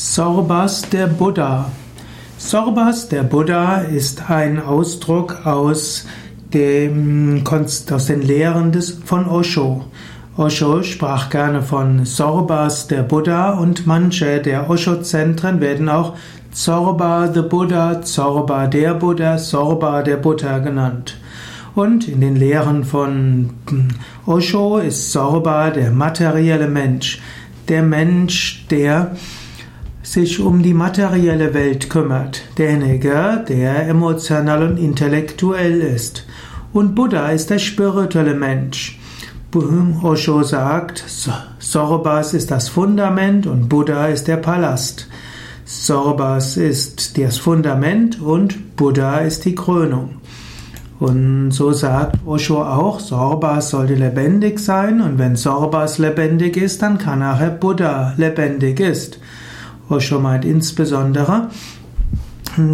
Sorbas der Buddha. Sorbas der Buddha ist ein Ausdruck aus, dem, aus den Lehren des, von Osho. Osho sprach gerne von Sorbas der Buddha und manche der Osho-Zentren werden auch Zorba the Buddha, Zorba der Buddha, Sorba der Buddha genannt. Und in den Lehren von Osho ist Sorba der materielle Mensch, der Mensch, der sich um die materielle Welt kümmert, derjenige, der emotional und intellektuell ist. Und Buddha ist der spirituelle Mensch. Osho sagt, Sorbas ist das Fundament und Buddha ist der Palast. Sorbas ist das Fundament und Buddha ist die Krönung. Und so sagt Osho auch, Sorbas sollte lebendig sein und wenn Sorbas lebendig ist, dann kann nachher Buddha lebendig ist. Osho meint insbesondere,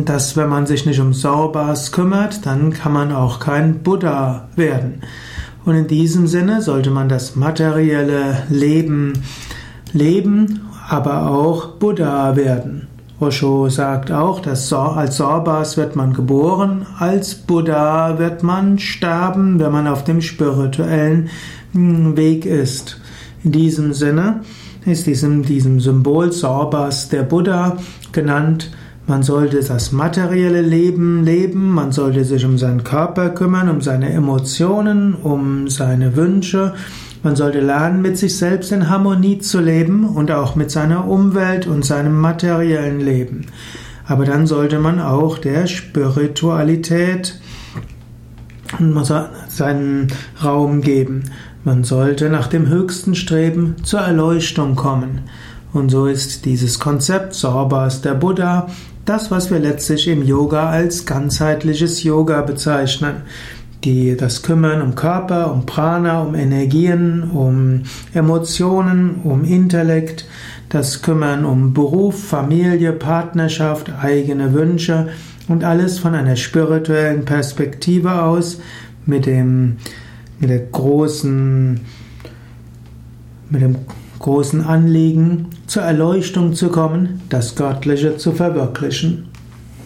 dass wenn man sich nicht um Sorbas kümmert, dann kann man auch kein Buddha werden. Und in diesem Sinne sollte man das materielle Leben leben, aber auch Buddha werden. Osho sagt auch, dass als Sorbas wird man geboren, als Buddha wird man sterben, wenn man auf dem spirituellen hm, Weg ist. In diesem Sinne ist diesem, diesem Symbol Sorbas der Buddha genannt. Man sollte das materielle Leben leben, man sollte sich um seinen Körper kümmern, um seine Emotionen, um seine Wünsche. Man sollte lernen, mit sich selbst in Harmonie zu leben und auch mit seiner Umwelt und seinem materiellen Leben. Aber dann sollte man auch der Spiritualität seinen Raum geben. Man sollte nach dem Höchsten streben, zur Erleuchtung kommen. Und so ist dieses Konzept Sorbas der Buddha das, was wir letztlich im Yoga als ganzheitliches Yoga bezeichnen. Die, das Kümmern um Körper, um Prana, um Energien, um Emotionen, um Intellekt, das Kümmern um Beruf, Familie, Partnerschaft, eigene Wünsche und alles von einer spirituellen Perspektive aus mit dem mit der großen, mit dem großen Anliegen, zur Erleuchtung zu kommen, das Göttliche zu verwirklichen.